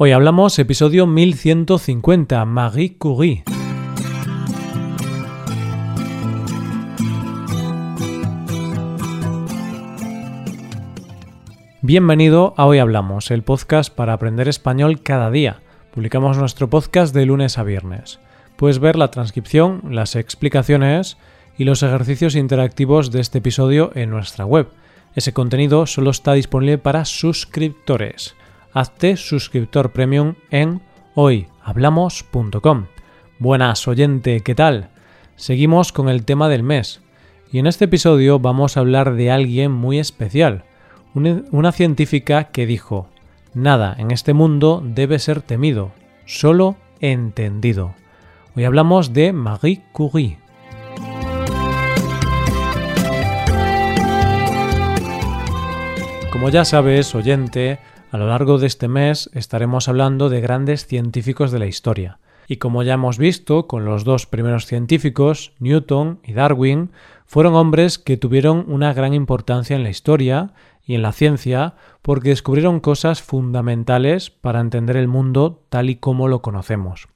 Hoy hablamos episodio 1150, Marie Curie. Bienvenido a Hoy Hablamos, el podcast para aprender español cada día. Publicamos nuestro podcast de lunes a viernes. Puedes ver la transcripción, las explicaciones y los ejercicios interactivos de este episodio en nuestra web. Ese contenido solo está disponible para suscriptores. Hazte suscriptor premium en hoyhablamos.com. Buenas oyente, ¿qué tal? Seguimos con el tema del mes. Y en este episodio vamos a hablar de alguien muy especial una científica que dijo, Nada en este mundo debe ser temido, solo entendido. Hoy hablamos de Marie Curie. Como ya sabes, oyente, a lo largo de este mes estaremos hablando de grandes científicos de la historia. Y como ya hemos visto con los dos primeros científicos, Newton y Darwin, fueron hombres que tuvieron una gran importancia en la historia y en la ciencia porque descubrieron cosas fundamentales para entender el mundo tal y como lo conocemos.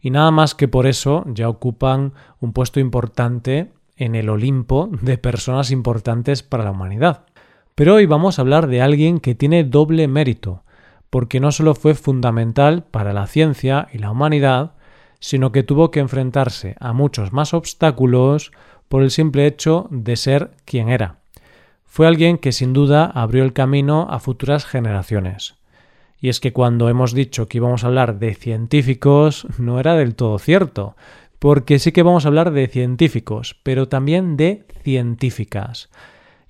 Y nada más que por eso ya ocupan un puesto importante en el Olimpo de personas importantes para la humanidad. Pero hoy vamos a hablar de alguien que tiene doble mérito, porque no solo fue fundamental para la ciencia y la humanidad, sino que tuvo que enfrentarse a muchos más obstáculos por el simple hecho de ser quien era fue alguien que sin duda abrió el camino a futuras generaciones. Y es que cuando hemos dicho que íbamos a hablar de científicos, no era del todo cierto, porque sí que vamos a hablar de científicos, pero también de científicas.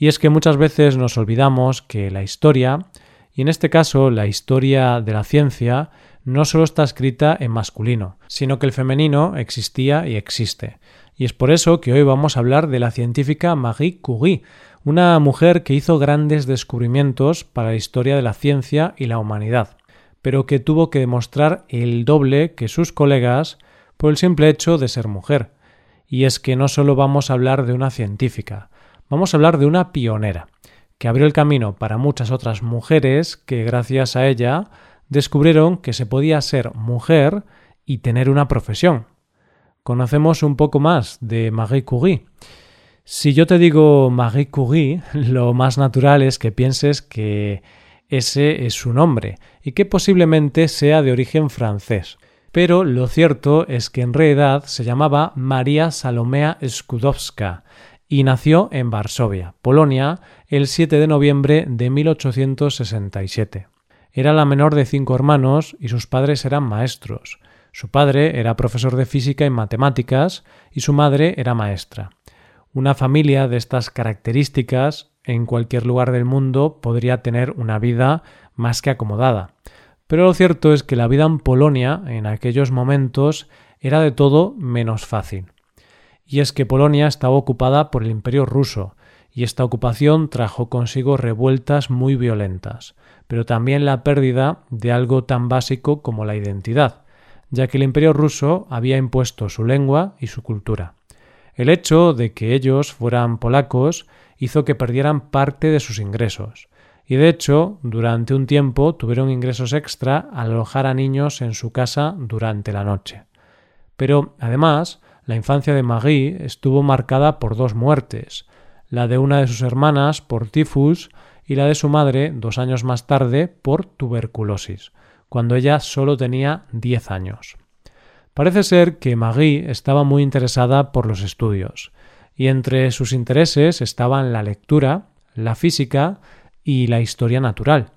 Y es que muchas veces nos olvidamos que la historia, y en este caso la historia de la ciencia, no solo está escrita en masculino, sino que el femenino existía y existe. Y es por eso que hoy vamos a hablar de la científica Marie Curie, una mujer que hizo grandes descubrimientos para la historia de la ciencia y la humanidad, pero que tuvo que demostrar el doble que sus colegas por el simple hecho de ser mujer. Y es que no solo vamos a hablar de una científica, vamos a hablar de una pionera, que abrió el camino para muchas otras mujeres que gracias a ella descubrieron que se podía ser mujer y tener una profesión. Conocemos un poco más de Marie Curie si yo te digo Marie Curie, lo más natural es que pienses que ese es su nombre y que posiblemente sea de origen francés. Pero lo cierto es que en realidad se llamaba María Salomea Skudowska y nació en Varsovia, Polonia, el 7 de noviembre de 1867. Era la menor de cinco hermanos y sus padres eran maestros. Su padre era profesor de física y matemáticas y su madre era maestra. Una familia de estas características en cualquier lugar del mundo podría tener una vida más que acomodada. Pero lo cierto es que la vida en Polonia en aquellos momentos era de todo menos fácil. Y es que Polonia estaba ocupada por el imperio ruso, y esta ocupación trajo consigo revueltas muy violentas, pero también la pérdida de algo tan básico como la identidad, ya que el imperio ruso había impuesto su lengua y su cultura. El hecho de que ellos fueran polacos hizo que perdieran parte de sus ingresos, y de hecho, durante un tiempo tuvieron ingresos extra al alojar a niños en su casa durante la noche. Pero, además, la infancia de Marie estuvo marcada por dos muertes, la de una de sus hermanas por tifus y la de su madre dos años más tarde por tuberculosis, cuando ella solo tenía diez años. Parece ser que Marie estaba muy interesada por los estudios, y entre sus intereses estaban la lectura, la física y la historia natural.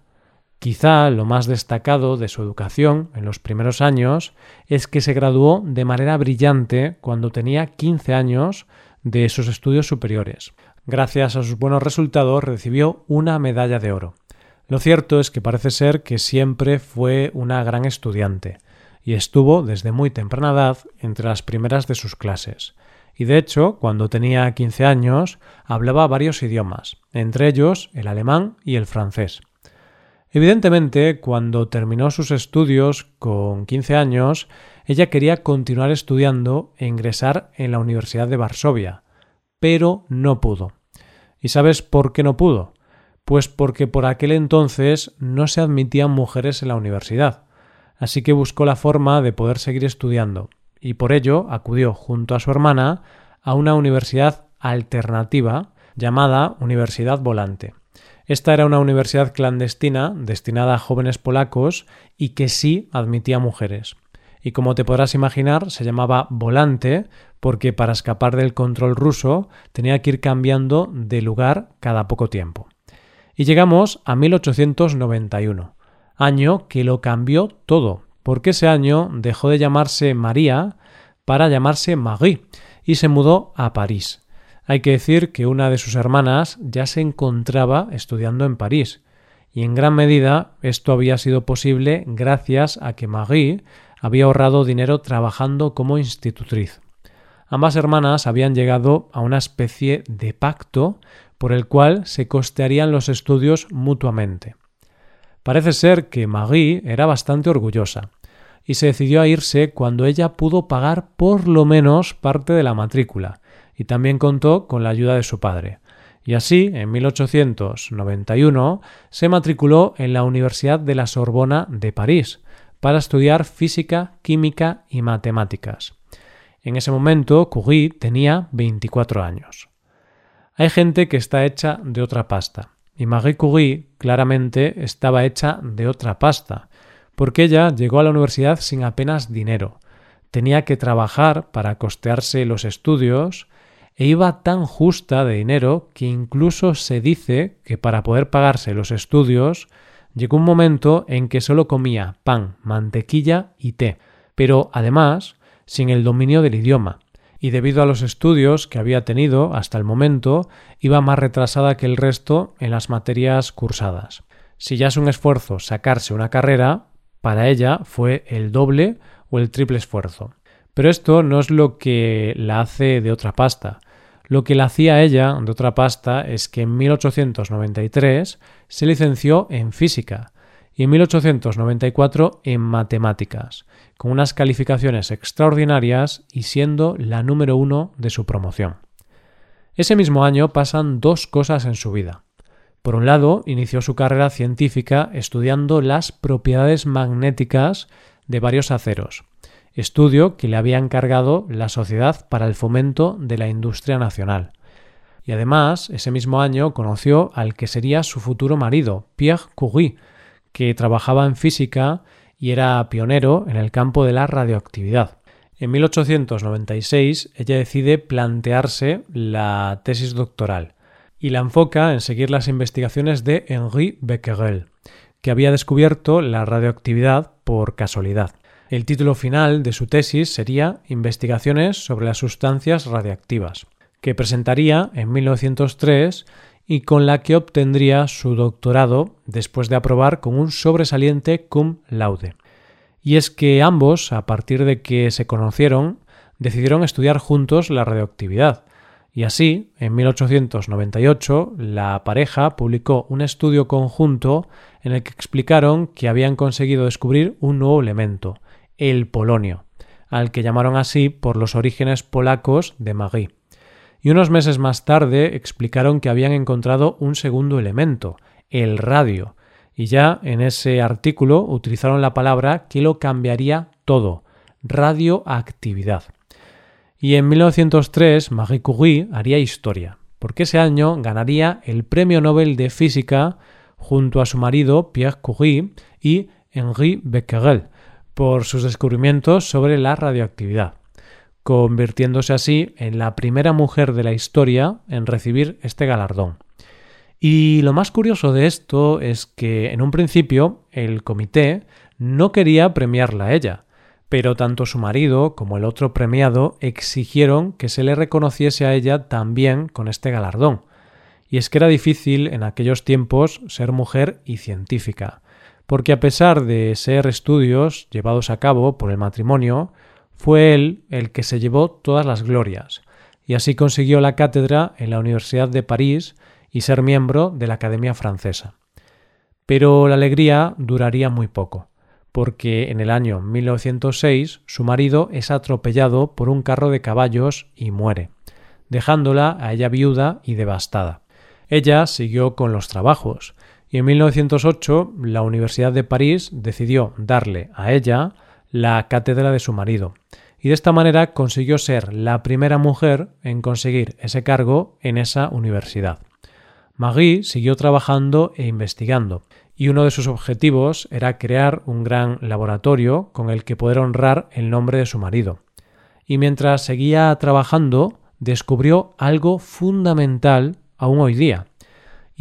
Quizá lo más destacado de su educación en los primeros años es que se graduó de manera brillante cuando tenía 15 años de sus estudios superiores. Gracias a sus buenos resultados recibió una medalla de oro. Lo cierto es que parece ser que siempre fue una gran estudiante y estuvo desde muy temprana edad entre las primeras de sus clases. Y de hecho, cuando tenía 15 años, hablaba varios idiomas, entre ellos el alemán y el francés. Evidentemente, cuando terminó sus estudios con 15 años, ella quería continuar estudiando e ingresar en la Universidad de Varsovia, pero no pudo. ¿Y sabes por qué no pudo? Pues porque por aquel entonces no se admitían mujeres en la universidad así que buscó la forma de poder seguir estudiando, y por ello acudió junto a su hermana a una universidad alternativa llamada Universidad Volante. Esta era una universidad clandestina destinada a jóvenes polacos y que sí admitía mujeres. Y como te podrás imaginar, se llamaba Volante porque para escapar del control ruso tenía que ir cambiando de lugar cada poco tiempo. Y llegamos a 1891, año que lo cambió todo, porque ese año dejó de llamarse María para llamarse Marie y se mudó a París. Hay que decir que una de sus hermanas ya se encontraba estudiando en París, y en gran medida esto había sido posible gracias a que Marie había ahorrado dinero trabajando como institutriz. Ambas hermanas habían llegado a una especie de pacto por el cual se costearían los estudios mutuamente. Parece ser que Marie era bastante orgullosa y se decidió a irse cuando ella pudo pagar por lo menos parte de la matrícula, y también contó con la ayuda de su padre. Y así, en 1891, se matriculó en la Universidad de la Sorbona de París para estudiar física, química y matemáticas. En ese momento, Curie tenía 24 años. Hay gente que está hecha de otra pasta, y Marie Curie claramente estaba hecha de otra pasta, porque ella llegó a la universidad sin apenas dinero. Tenía que trabajar para costearse los estudios e iba tan justa de dinero que incluso se dice que para poder pagarse los estudios llegó un momento en que solo comía pan, mantequilla y té, pero además sin el dominio del idioma, y debido a los estudios que había tenido hasta el momento, iba más retrasada que el resto en las materias cursadas. Si ya es un esfuerzo sacarse una carrera, para ella fue el doble o el triple esfuerzo. Pero esto no es lo que la hace de otra pasta. Lo que la hacía ella de otra pasta es que en 1893 se licenció en física y en 1894 en matemáticas, con unas calificaciones extraordinarias y siendo la número uno de su promoción. Ese mismo año pasan dos cosas en su vida. Por un lado, inició su carrera científica estudiando las propiedades magnéticas de varios aceros, estudio que le había encargado la Sociedad para el Fomento de la Industria Nacional. Y además, ese mismo año conoció al que sería su futuro marido, Pierre Curie, que trabajaba en física y era pionero en el campo de la radioactividad. En 1896 ella decide plantearse la tesis doctoral y la enfoca en seguir las investigaciones de Henri Becquerel, que había descubierto la radioactividad por casualidad. El título final de su tesis sería Investigaciones sobre las sustancias radiactivas, que presentaría en 1903 y con la que obtendría su doctorado después de aprobar con un sobresaliente cum laude. Y es que ambos, a partir de que se conocieron, decidieron estudiar juntos la radioactividad, y así, en 1898, la pareja publicó un estudio conjunto en el que explicaron que habían conseguido descubrir un nuevo elemento, el polonio, al que llamaron así por los orígenes polacos de Marie. Y unos meses más tarde explicaron que habían encontrado un segundo elemento, el radio, y ya en ese artículo utilizaron la palabra que lo cambiaría todo, radioactividad. Y en 1903 Marie Curie haría historia, porque ese año ganaría el Premio Nobel de Física junto a su marido Pierre Curie y Henri Becquerel por sus descubrimientos sobre la radioactividad, convirtiéndose así en la primera mujer de la historia en recibir este galardón. Y lo más curioso de esto es que en un principio el comité no quería premiarla a ella, pero tanto su marido como el otro premiado exigieron que se le reconociese a ella también con este galardón. Y es que era difícil en aquellos tiempos ser mujer y científica, porque a pesar de ser estudios llevados a cabo por el matrimonio, fue él el que se llevó todas las glorias, y así consiguió la cátedra en la Universidad de París y ser miembro de la Academia Francesa. Pero la alegría duraría muy poco porque en el año 1906 su marido es atropellado por un carro de caballos y muere, dejándola a ella viuda y devastada. Ella siguió con los trabajos, y en 1908 la Universidad de París decidió darle a ella la cátedra de su marido, y de esta manera consiguió ser la primera mujer en conseguir ese cargo en esa universidad. Marie siguió trabajando e investigando, y uno de sus objetivos era crear un gran laboratorio con el que poder honrar el nombre de su marido. Y mientras seguía trabajando, descubrió algo fundamental aún hoy día,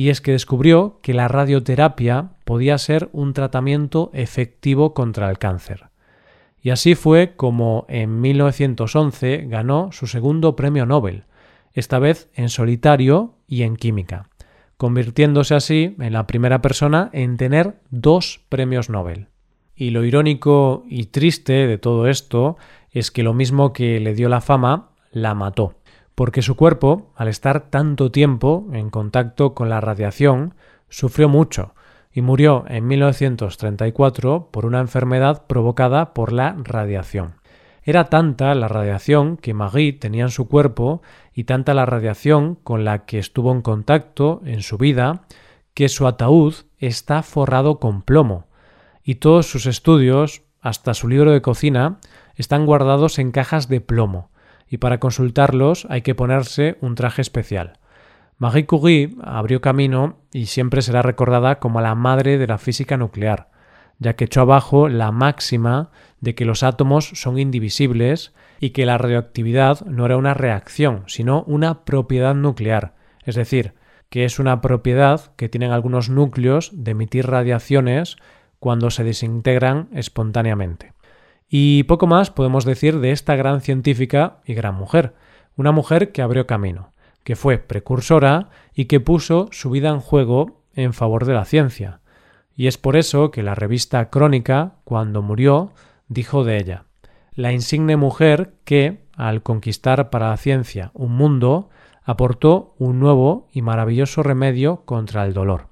y es que descubrió que la radioterapia podía ser un tratamiento efectivo contra el cáncer. Y así fue como en 1911 ganó su segundo premio Nobel, esta vez en solitario y en química convirtiéndose así en la primera persona en tener dos premios Nobel. Y lo irónico y triste de todo esto es que lo mismo que le dio la fama, la mató, porque su cuerpo, al estar tanto tiempo en contacto con la radiación, sufrió mucho y murió en 1934 por una enfermedad provocada por la radiación. Era tanta la radiación que Marie tenía en su cuerpo y tanta la radiación con la que estuvo en contacto en su vida que su ataúd está forrado con plomo y todos sus estudios, hasta su libro de cocina, están guardados en cajas de plomo y para consultarlos hay que ponerse un traje especial. Marie Curie abrió camino y siempre será recordada como la madre de la física nuclear, ya que echó abajo la máxima de que los átomos son indivisibles y que la radioactividad no era una reacción, sino una propiedad nuclear, es decir, que es una propiedad que tienen algunos núcleos de emitir radiaciones cuando se desintegran espontáneamente. Y poco más podemos decir de esta gran científica y gran mujer, una mujer que abrió camino, que fue precursora y que puso su vida en juego en favor de la ciencia, y es por eso que la revista Crónica, cuando murió, dijo de ella, la insigne mujer que, al conquistar para la ciencia un mundo, aportó un nuevo y maravilloso remedio contra el dolor.